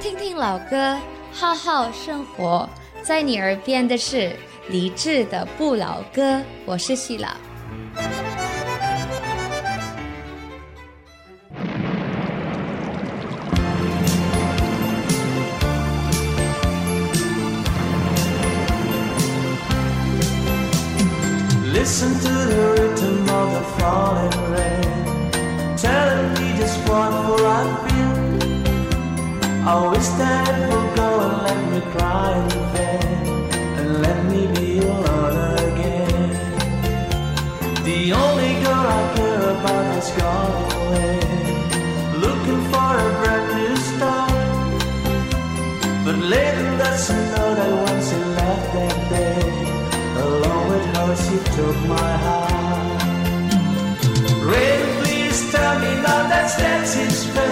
听听老歌，好好生活。在你耳边的是李志的不老歌，我是希拉。Listen Oh, I wish that it would go and let me cry in vain, and let me be alone again. The only girl I care about has gone away, looking for a brand new start. But that's a note that once she left that day. Along with her, she took my heart. Please tell me now that's that's his.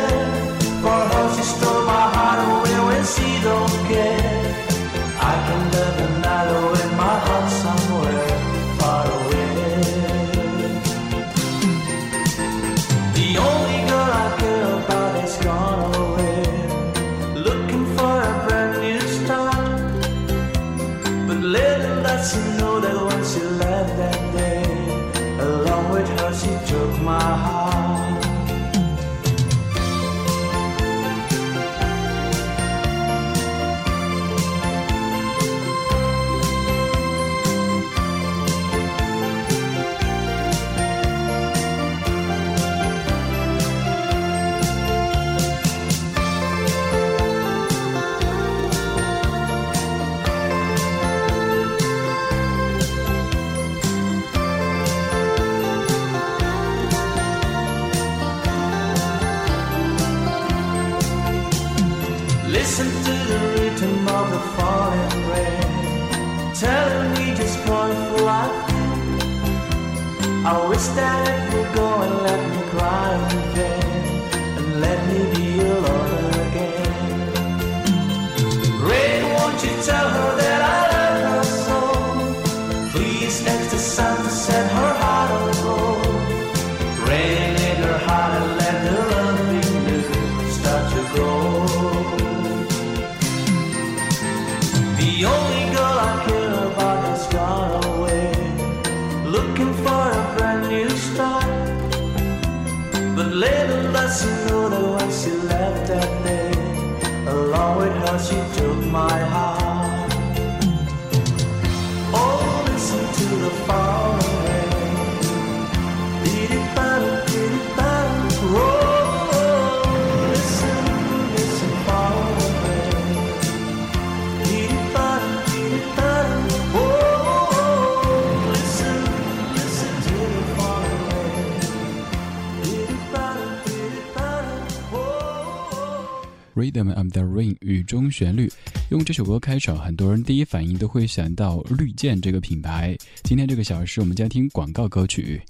Rhythm the Rain 雨中旋律，用这首歌开场，很多人第一反应都会想到绿箭这个品牌。今天这个小时，我们将听广告歌曲，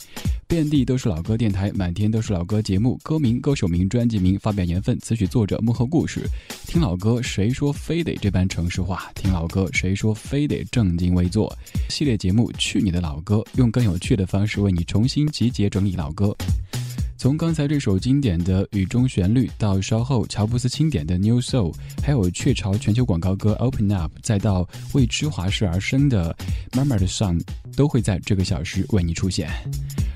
遍地都是老歌电台，满天都是老歌节目，歌名、歌手名、专辑名、发表年份、词曲作者、幕后故事。听老歌，谁说非得这般城市化？听老歌，谁说非得正襟危坐？系列节目《去你的老歌》，用更有趣的方式为你重新集结整理老歌。从刚才这首经典的雨中旋律，到稍后乔布斯经典的 New Soul，还有雀巢全球广告歌 Open Up，再到为芝华士而生的 Mama 的 Song，都会在这个小时为你出现。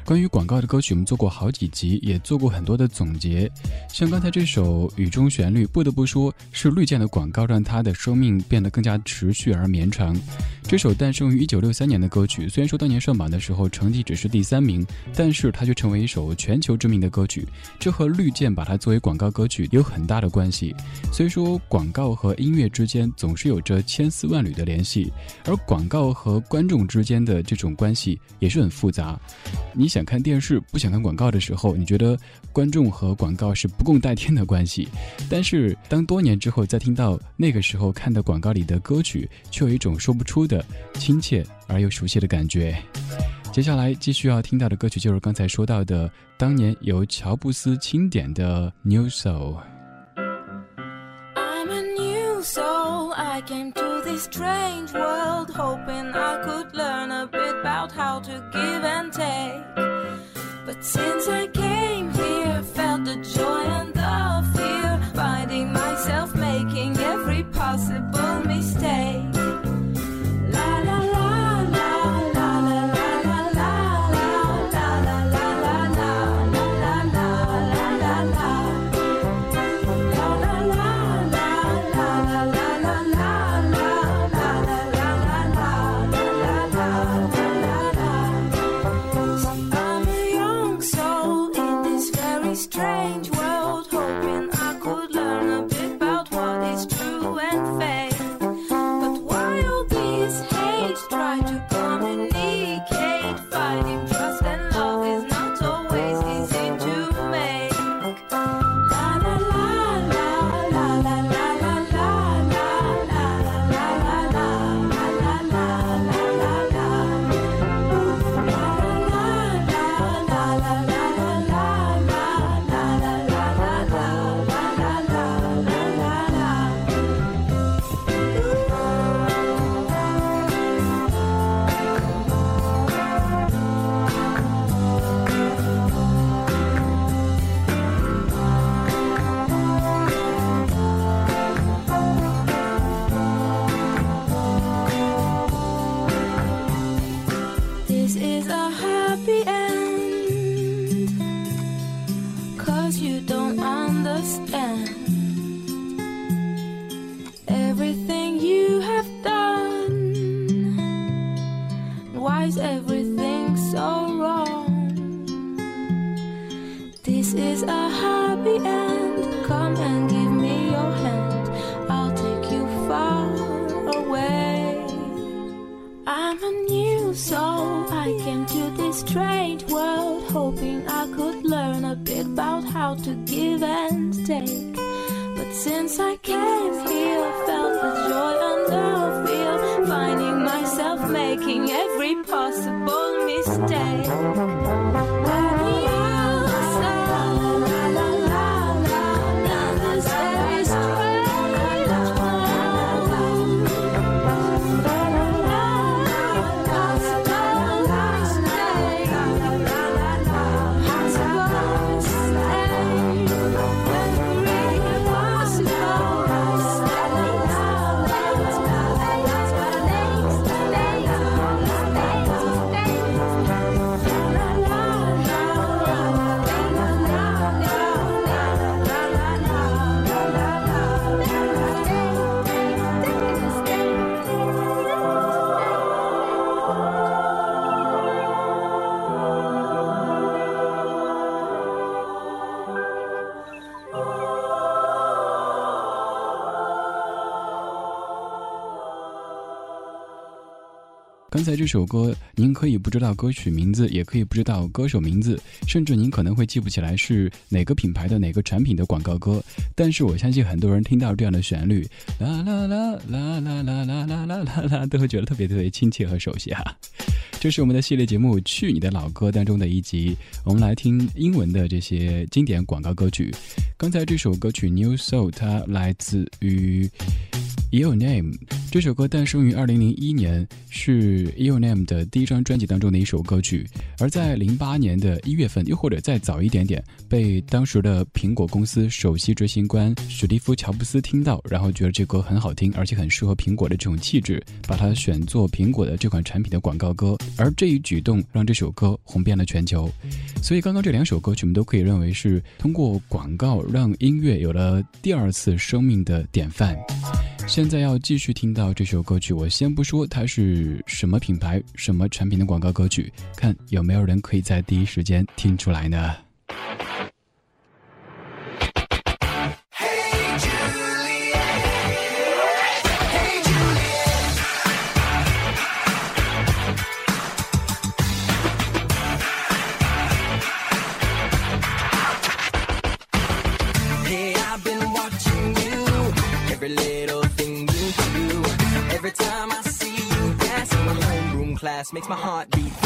关于广告的歌曲，我们做过好几集，也做过很多的总结。像刚才这首《雨中旋律》，不得不说是绿箭的广告让它的生命变得更加持续而绵长。这首诞生于1963年的歌曲，虽然说当年上榜的时候成绩只是第三名，但是它却成为一首全球知名名的歌曲。这和绿箭把它作为广告歌曲有很大的关系。虽说广告和音乐之间总是有着千丝万缕的联系，而广告和观众之间的这种关系也是很复杂。你想看电视不想看广告的时候，你觉得观众和广告是不共戴天的关系，但是当多年之后再听到那个时候看的广告里的歌曲，却有一种说不出的亲切而又熟悉的感觉。接下来继续要听到的歌曲就是刚才说到的，当年由乔布斯钦点的《New Soul》。 I'm a new soul. I came to this strange world hoping I could learn a bit about how to give and take. But since I came here, felt the joy and the fear, finding myself possible 刚才这首歌，您可以不知道歌曲名字，也可以不知道歌手名字，甚至您可能会记不起来是哪个品牌的哪个产品的广告歌。但是我相信很多人听到这样的旋律，啦啦啦啦啦啦啦啦啦啦啦，都会觉得特别特别亲切和熟悉哈。这是我们的系列节目《去你的老歌》当中的一集，我们来听英文的这些经典广告歌曲。刚才这首歌曲《New Soul》，它来自于 Your Name 这首歌诞生于二零零一年，是 Your Name 的第一张专辑当中的一首歌曲。而在零八年的一月份，又或者再早一点点，被当时的苹果公司首席执行官史蒂夫·乔布斯听到，然后觉得这歌很好听，而且很适合苹果的这种气质，把它选作苹果的这款产品的广告歌。而这一举动让这首歌红遍了全球。所以刚刚这两首歌曲，我们都可以认为是通过广告让音乐有了第二次生命的典范。现在要继续听到这首歌曲，我先不说它是什么品牌、什么产品的广告歌曲，看有没有人可以在第一时间听出来呢？Makes my heart beat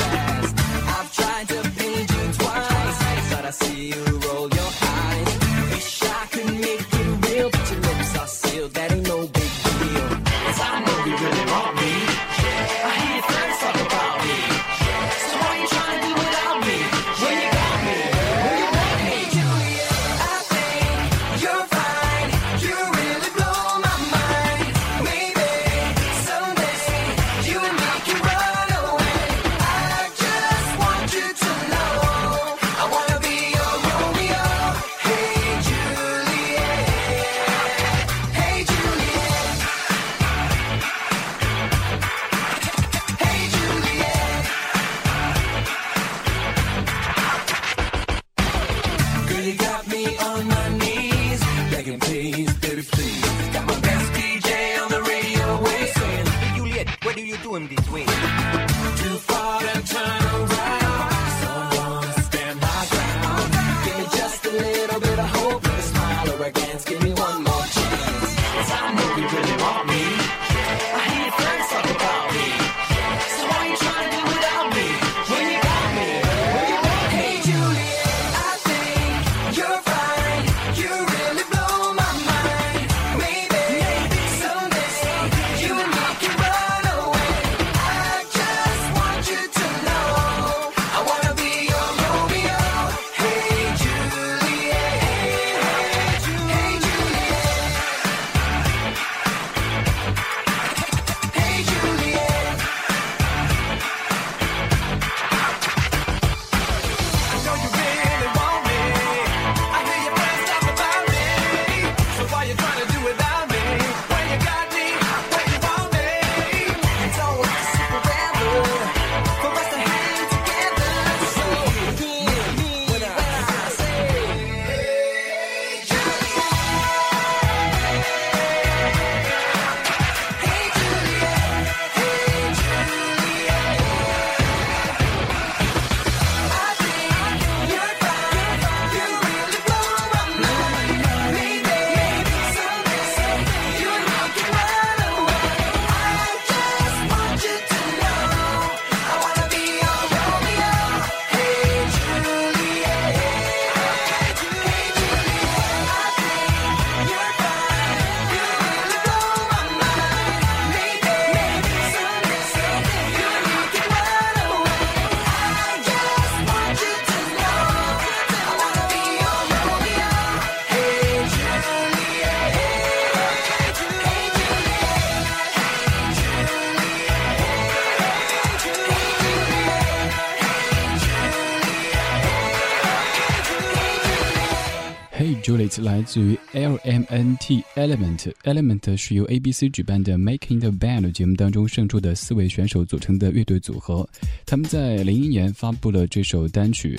来自于 LMNT Element Element 是由 ABC 举办的 Making the Band 节目当中胜出的四位选手组成的乐队组合。他们在零一年发布了这首单曲。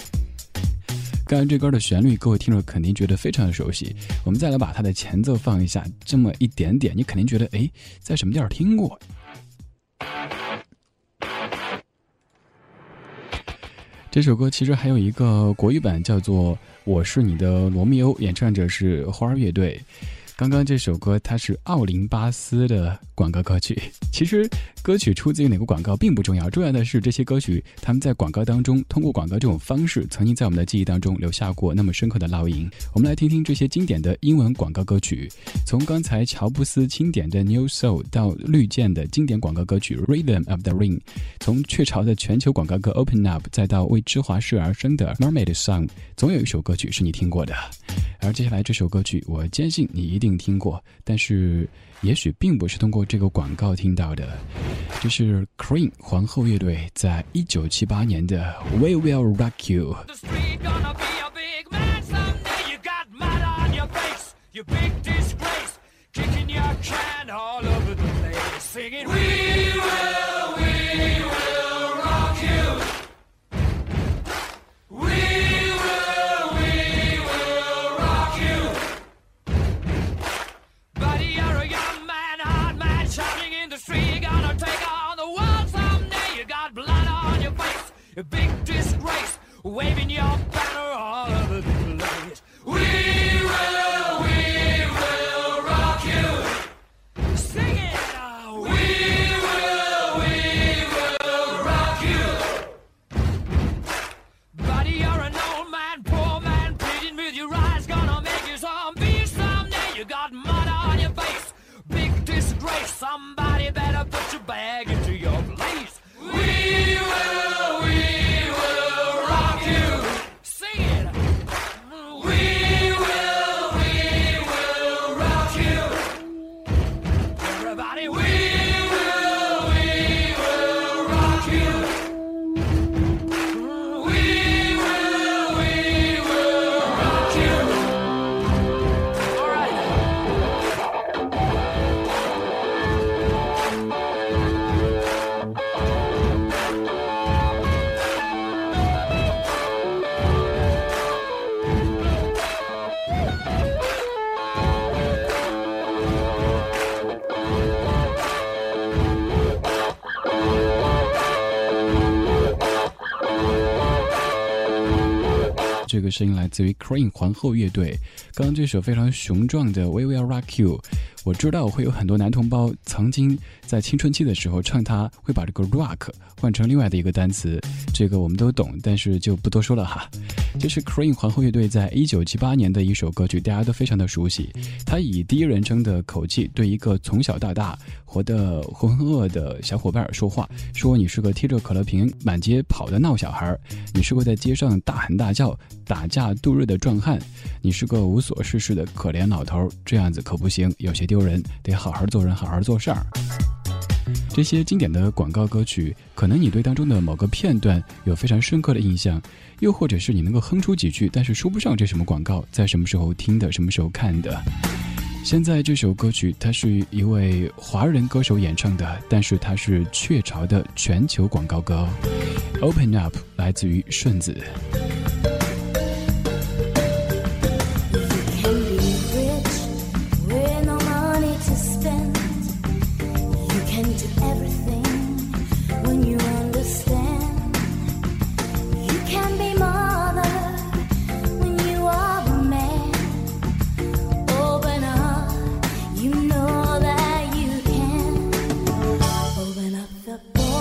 刚才这歌的旋律，各位听众肯定觉得非常的熟悉。我们再来把它的前奏放一下，这么一点点，你肯定觉得诶，在什么地儿听过？这首歌其实还有一个国语版，叫做《我是你的罗密欧》，演唱者是花儿乐队。刚刚这首歌它是奥林巴斯的广告歌曲。其实歌曲出自于哪个广告并不重要，重要的是这些歌曲他们在广告当中通过广告这种方式，曾经在我们的记忆当中留下过那么深刻的烙印。我们来听听这些经典的英文广告歌曲，从刚才乔布斯经典的 New Soul 到绿箭的经典广告歌曲 Rhythm of the Ring，从雀巢的全球广告歌 Open Up，再到为芝华士而生的 Mermaid Song，总有一首歌曲是你听过的。而接下来这首歌曲，我坚信你一定听过，但是也许并不是通过这个广告听到的。这是 Queen 皇后乐队在一九七八年的 We Will Rock You。这个声音来自于 Cream 皇后乐队。刚刚这首非常雄壮的《We Will Rock You》，我知道会有很多男同胞曾经在青春期的时候唱它，会把这个 rock 换成另外的一个单词，这个我们都懂，但是就不多说了哈。这是 Cream 皇后乐队在一九七八年的一首歌曲，大家都非常的熟悉。他以第一人称的口气对一个从小到大活得浑浑噩的小伙伴说话，说你是个贴着可乐瓶满街跑的闹小孩，你是个在街上大喊大叫、打架度日的壮汉，你是个无所事事的可怜老头，这样子可不行，有些丢人，得好好做人，好好做事儿。这些经典的广告歌曲，可能你对当中的某个片段有非常深刻的印象，又或者是你能够哼出几句，但是说不上这什么广告，在什么时候听的，什么时候看的。现在这首歌曲，它是一位华人歌手演唱的，但是它是雀巢的全球广告歌。Open Up 来自于顺子。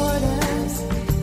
Borders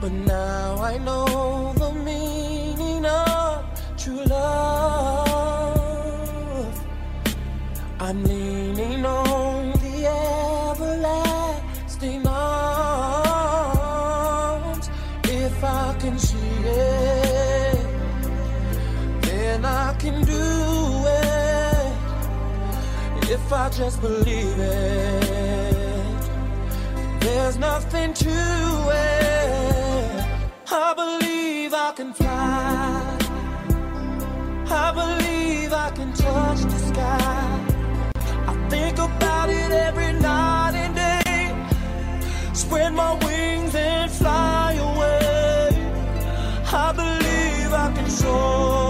But now I know the meaning of true love. I'm leaning on the everlasting arms. If I can see it, then I can do it. If I just believe it, There's nothing to it. I believe I can fly. I believe I can touch the sky. I think about it every night and day. Spread my wings and fly away. I believe I can soar.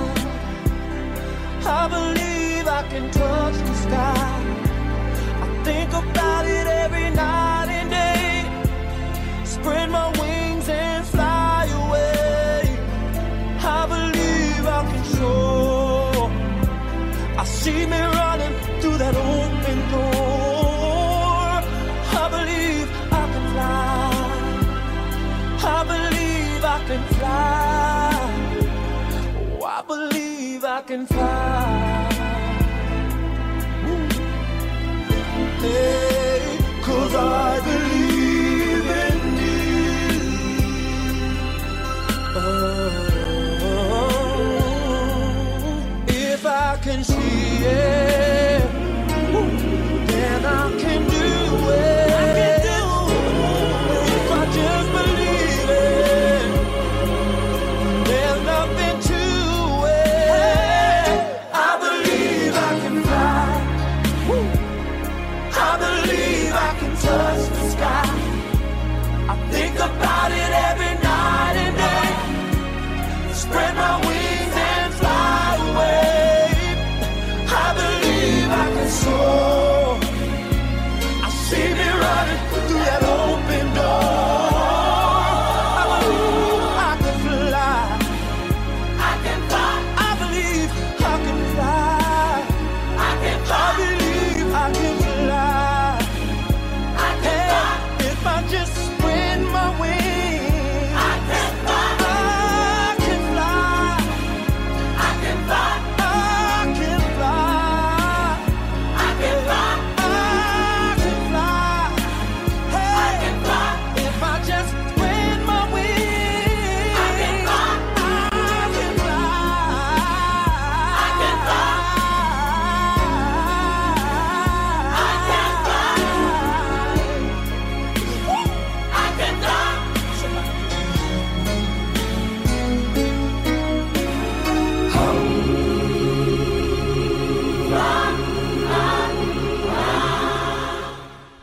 I believe I can touch the sky. I can fly. Hey, cause I believe in you. Oh, if I can see it, the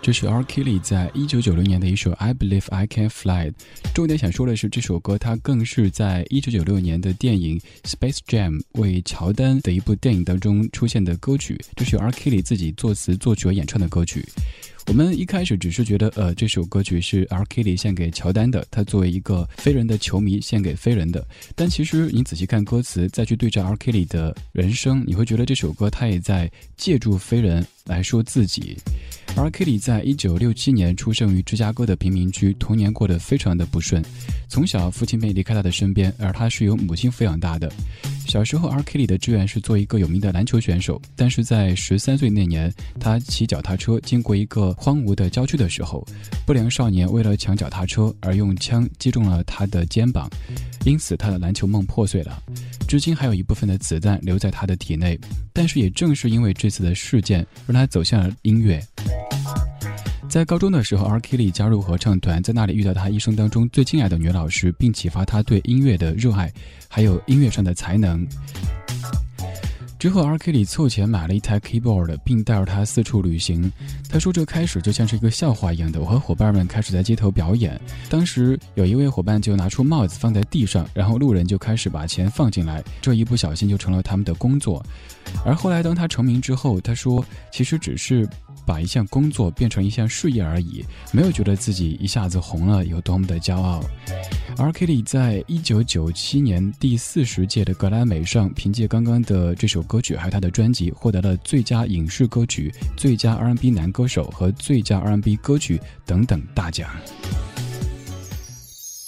这是 R. Kelly 在一九九六年的一首《I Believe I Can Fly》。重点想说的是，这首歌它更是在一九九六年的电影《Space Jam》为乔丹的一部电影当中出现的歌曲。这是 R. Kelly 自己作词、作曲和演唱的歌曲。我们一开始只是觉得，呃，这首歌曲是 R. Kelly 献给乔丹的，他作为一个飞人的球迷献给飞人的。但其实你仔细看歌词，再去对照 R. Kelly 的人生，你会觉得这首歌他也在借助飞人来说自己。R. Kelly 在一九六七年出生于芝加哥的贫民区，童年过得非常的不顺。从小，父亲便离开他的身边，而他是由母亲抚养大的。小时候，R. Kelly 的志愿是做一个有名的篮球选手，但是在十三岁那年，他骑脚踏车经过一个荒芜的郊区的时候，不良少年为了抢脚踏车而用枪击中了他的肩膀，因此他的篮球梦破碎了。至今还有一部分的子弹留在他的体内，但是也正是因为这次的事件，让他走向了音乐。在高中的时候，R. Kelly 加入合唱团，在那里遇到他一生当中最敬爱的女老师，并启发他对音乐的热爱，还有音乐上的才能。之后，R. Kelly 凑钱买了一台 keyboard，并带着他四处旅行。他说：“这开始就像是一个笑话一样的，我和伙伴们开始在街头表演。当时有一位伙伴就拿出帽子放在地上，然后路人就开始把钱放进来，这一不小心就成了他们的工作。而后来，当他成名之后，他说：其实只是把一项工作变成一项事业而已，没有觉得自己一下子红了有多么的骄傲。R. Kelly 在一九九七年第四十届的格莱美上，凭借刚刚的这首歌曲还有他的专辑，获得了最佳影视歌曲、最佳 R&B 男歌手和最佳 R&B 歌曲等等大奖。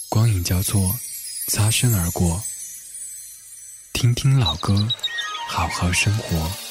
光影交错，擦身而过。听听老歌，好好生活。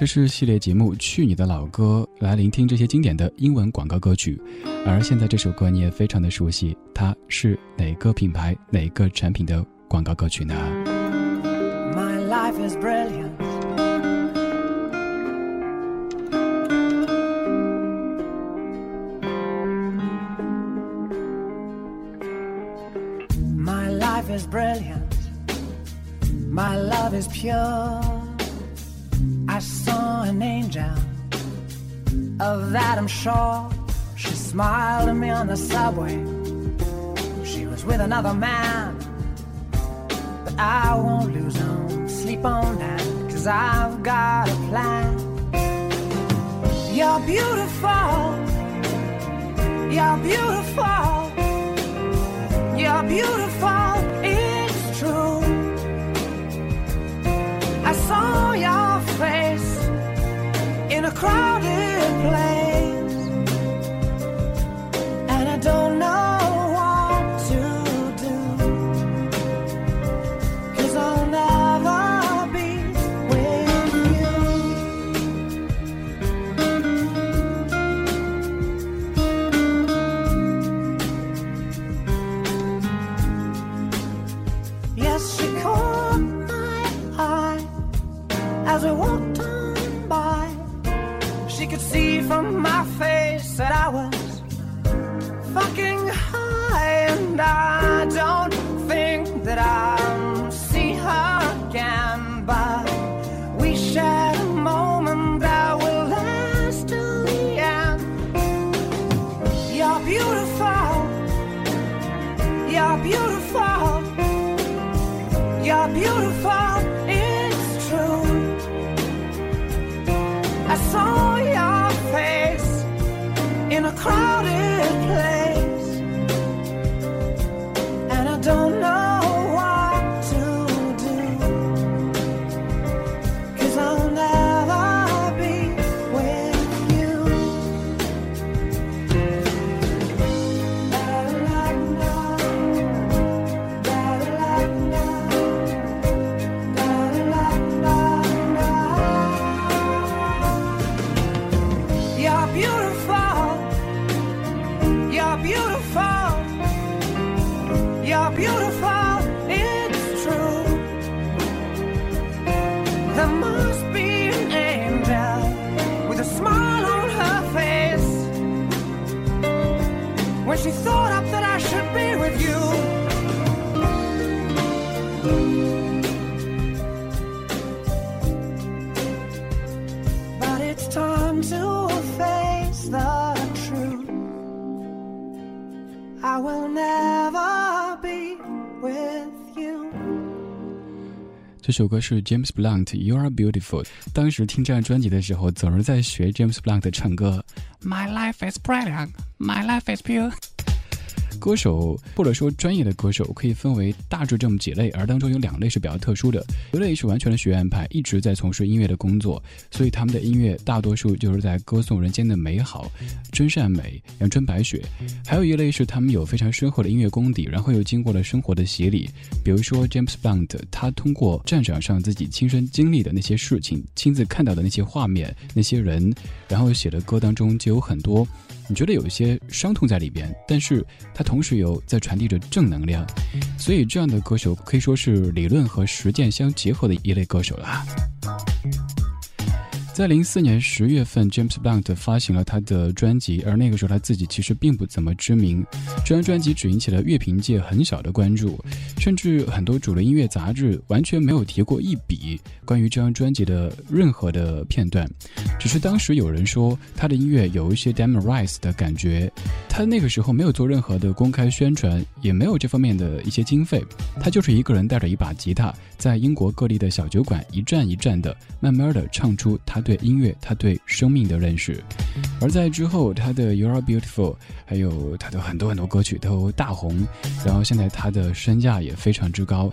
这是系列节目《去你的老歌》，来聆听这些经典的英文广告歌曲。而现在这首歌你也非常的熟悉，它是哪个品牌、哪个产品的广告歌曲呢？My life is brilliant. My life is brilliant. My love is pure. Sure. She smiled at me on the subway. She was with another man. But I won't lose no sleep on that. Cause I've got a plan. You're beautiful. You're beautiful. 这首歌是 James Blunt《You Are Beautiful》。当时听这张专辑的时候，总是在学 James Blunt 唱歌。My life is brilliant, my life is pure。歌手或者说专业的歌手可以分为大致这么几类，而当中有两类是比较特殊的。一类是完全的学院派，一直在从事音乐的工作，所以他们的音乐大多数就是在歌颂人间的美好、真善美、阳春白雪。还有一类是他们有非常深厚的音乐功底，然后又经过了生活的洗礼。比如说 James Blunt，他通过战场上自己亲身经历的那些事情，亲自看到的那些画面、那些人，然后写的歌当中就有很多。你觉得有一些伤痛在里边，但是它同时有在传递着正能量，所以这样的歌手可以说是理论和实践相结合的一类歌手了。在零四年十月份，James Blunt 发行了他的专辑，而那个时候他自己其实并不怎么知名。这张专辑只引起了乐评界很小的关注，甚至很多主流音乐杂志完全没有提过一笔关于这张专辑的任何的片段。只是当时有人说他的音乐有一些 Damn Rice 的感觉，他那个时候没有做任何的公开宣传，也没有这方面的一些经费，他就是一个人带着一把吉他，在英国各地的小酒馆一站一站的，慢慢的唱出他对音乐、他对生命的认识。而在之后，他的 You Are Beautiful，还有他的很多很多歌曲都大红，然后现在他的身价也非常之高。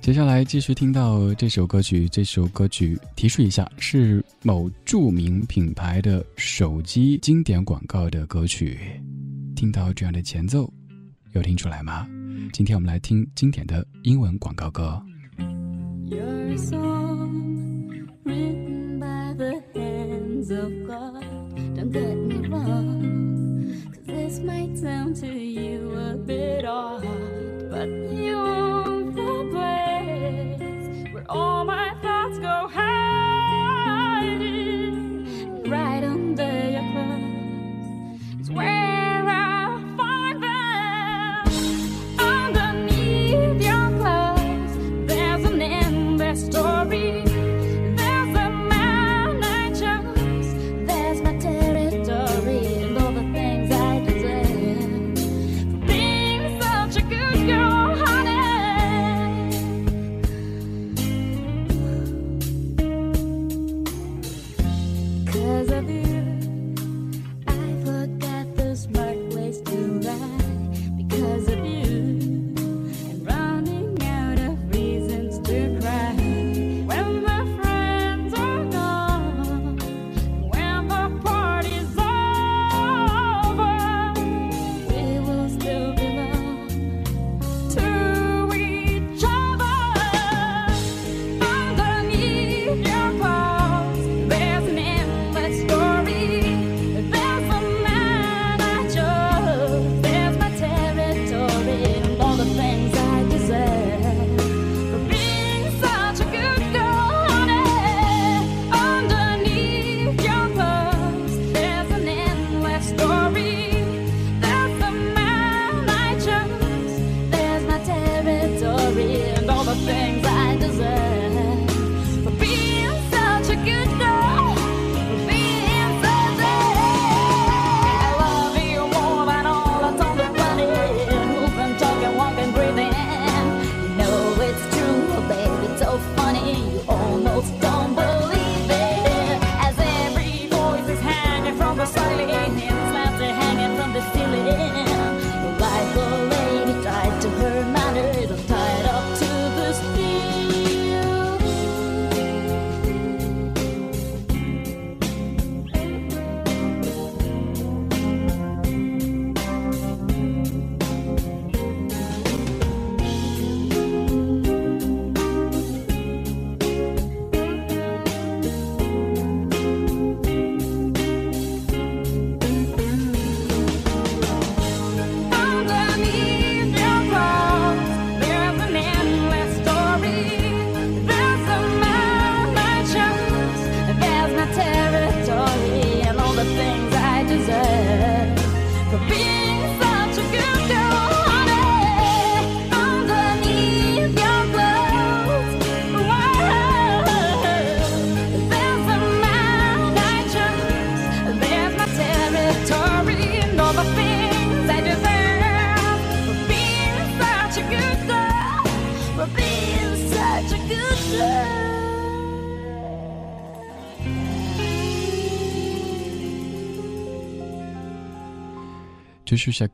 接下来继续听到这首歌曲，这首歌曲提示一下是某著名品牌的手机经典广告的歌曲。听到这样的前奏，有听出来吗？今天我们来听经典的英文广告歌。You're written by the hands of God. Don't get me wrong, 'cause this might sound to you a bit odd, but you the place where all my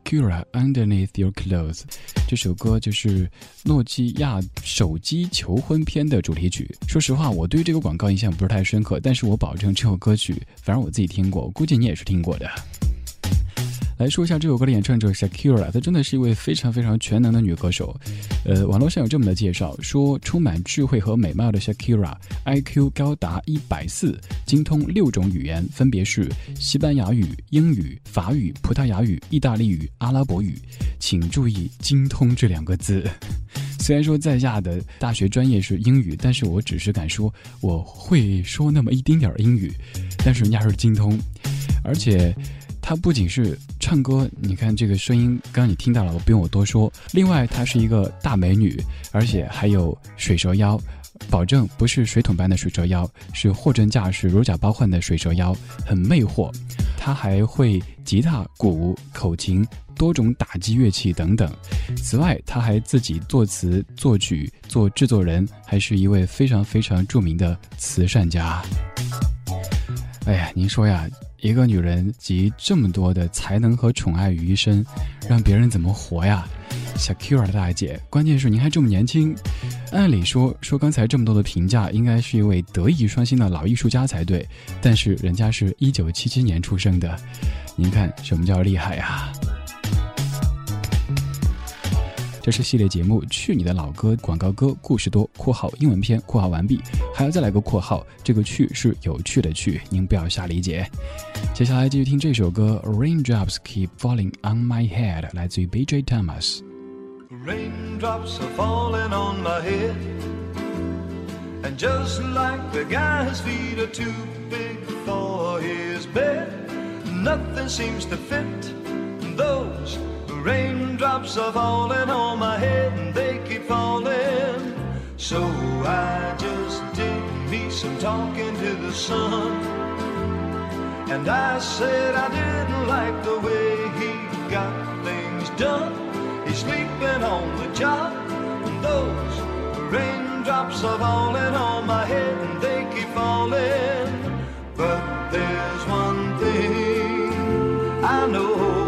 Kura Underneath Your Clothes，这首歌就是诺基亚手机求婚片的主题曲。说实话，我对这个广告印象不是太深刻，但是我保证这首歌曲，反正我自己听过，估计你也是听过的。来说一下这首歌的演唱者 Shakira，她真的是一位非常非常全能的女歌手。呃，网络上有这么的介绍，说充满智慧和美貌的 Shakira，IQ 高达一百四，精通六种语言，分别是西班牙语、英语、法语、葡萄牙语、意大利语、阿拉伯语。请注意“精通”这两个字。虽然说在下的大学专业是英语，但是我只是敢说我会说那么一丁点儿英语，但是人家是精通，而且。她不仅是唱歌，你看这个声音，刚刚你听到了，我不用我多说。另外，她是一个大美女，而且还有水蛇腰，保证不是水桶般的水蛇腰，是货真价实、如假包换的水蛇腰，很魅惑。她还会吉他、鼓、口琴、多种打击乐器等等。此外，她还自己作词、作曲、做制作人，还是一位非常非常著名的慈善家。哎呀，您说呀？一个女人集这么多的才能和宠爱于一身，让别人怎么活呀小 Q 啊大姐，关键是您还这么年轻。按理说说刚才这么多的评价，应该是一位德艺双馨的老艺术家才对，但是人家是一九七七年出生的，您看什么叫厉害呀？这是系列节目《去你的老歌》广告歌故事多（括号英文篇）括号完毕，还要再来个括号，这个“去”是有趣的“去”，您不要瞎理解。接下来继续听这首歌《Raindrops Keep Falling on My Head》，来自于 B.J. Thomas。Raindrops are falling on my head. And just like the guy's feet are too big for his bed, nothing seems to fit. Those raindrops are falling on my head and they keep falling. So I just did me some talking to the sun. And I said I didn't like the way he got things done. He's sleeping on the job. And those raindrops are falling on my head and they keep falling. But there's one thing I know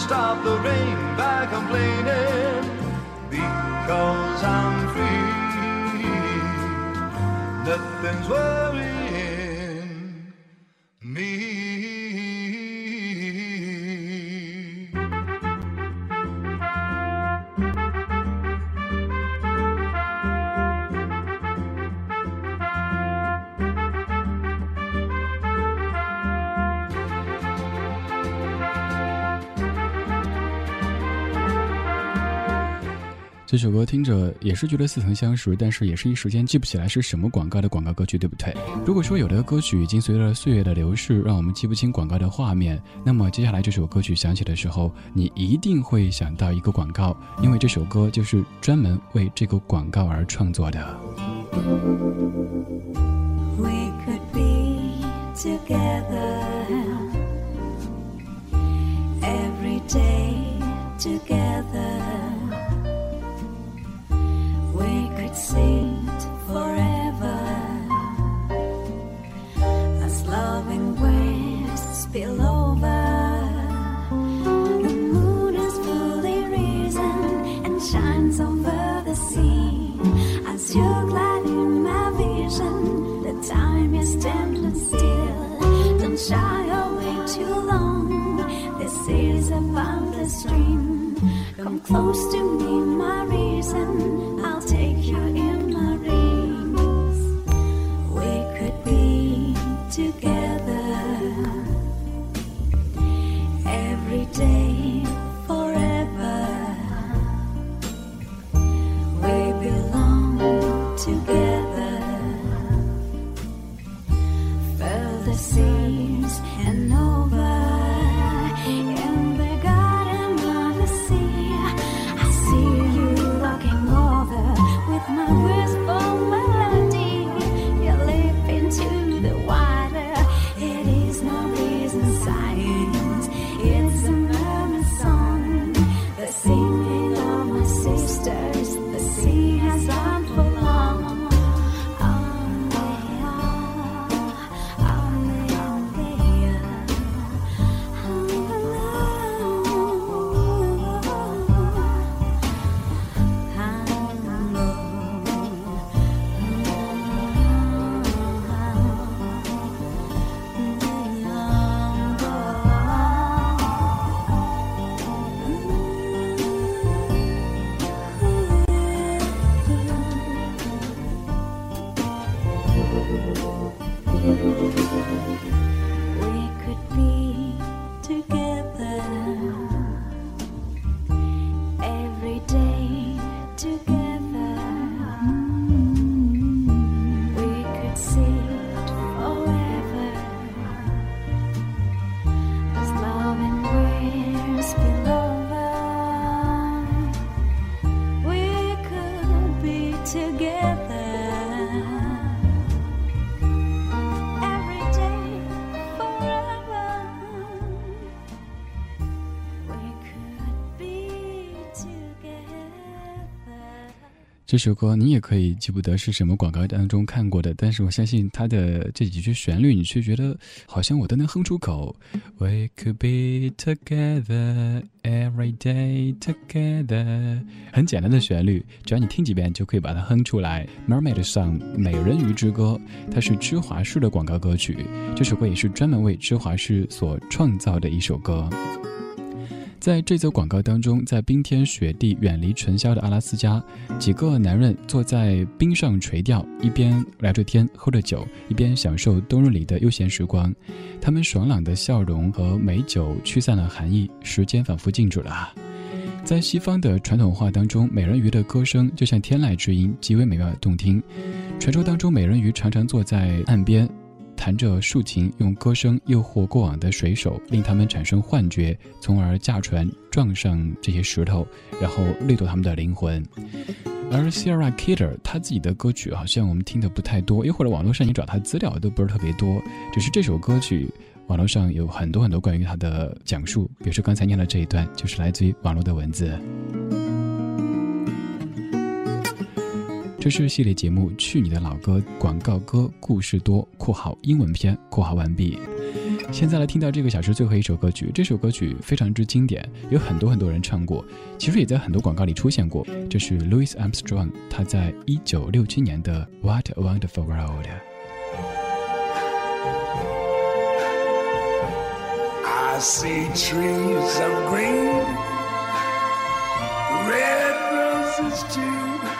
Stop the rain by complaining because I'm free. Nothing's worrying 这首歌听着也是觉得似曾相识，但是也是一时间记不起来是什么广告的广告歌曲，对不对？如果说有的歌曲已经随着岁月的流逝，让我们记不清广告的画面，那么接下来这首歌曲响起的时候，你一定会想到一个广告，因为这首歌就是专门为这个广告而创作的。We could be together every day together. it seemed forever as love and waves below. 这首歌你也可以记不得是什么广告当中看过的，但是我相信它的这几句旋律，你却觉得好像我都能哼出口。We could be together every day together，很简单的旋律，只要你听几遍就可以把它哼出来。Mermaid Song 美人鱼之歌，它是芝华士的广告歌曲，这首歌也是专门为芝华士所创造的一首歌。在这则广告当中，在冰天雪地、远离尘嚣的阿拉斯加，几个男人坐在冰上垂钓，一边聊着天、喝着酒，一边享受冬日里的悠闲时光。他们爽朗的笑容和美酒驱散了寒意，时间仿佛静止了。在西方的传统画当中，美人鱼的歌声就像天籁之音，极为美妙动听。传说当中，美人鱼常常坐在岸边。弹着竖琴，用歌声诱惑过往的水手，令他们产生幻觉，从而驾船撞上这些石头，然后掠夺他们的灵魂。而 Sarah Kidder 他自己的歌曲好像我们听的不太多，又或者网络上你找他资料都不是特别多。只是这首歌曲，网络上有很多很多关于他的讲述，比如说刚才念的这一段，就是来自于网络的文字。这是系列节目《去你的老歌》广告歌故事多（括号英文篇）括号完毕。现在来听到这个小时最后一首歌曲，这首歌曲非常之经典，有很多很多人唱过，其实也在很多广告里出现过。这是 Louis Armstrong，他在一九六七年的《What a Wonderful World》。I see trees of green, red roses too.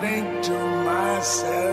think to myself.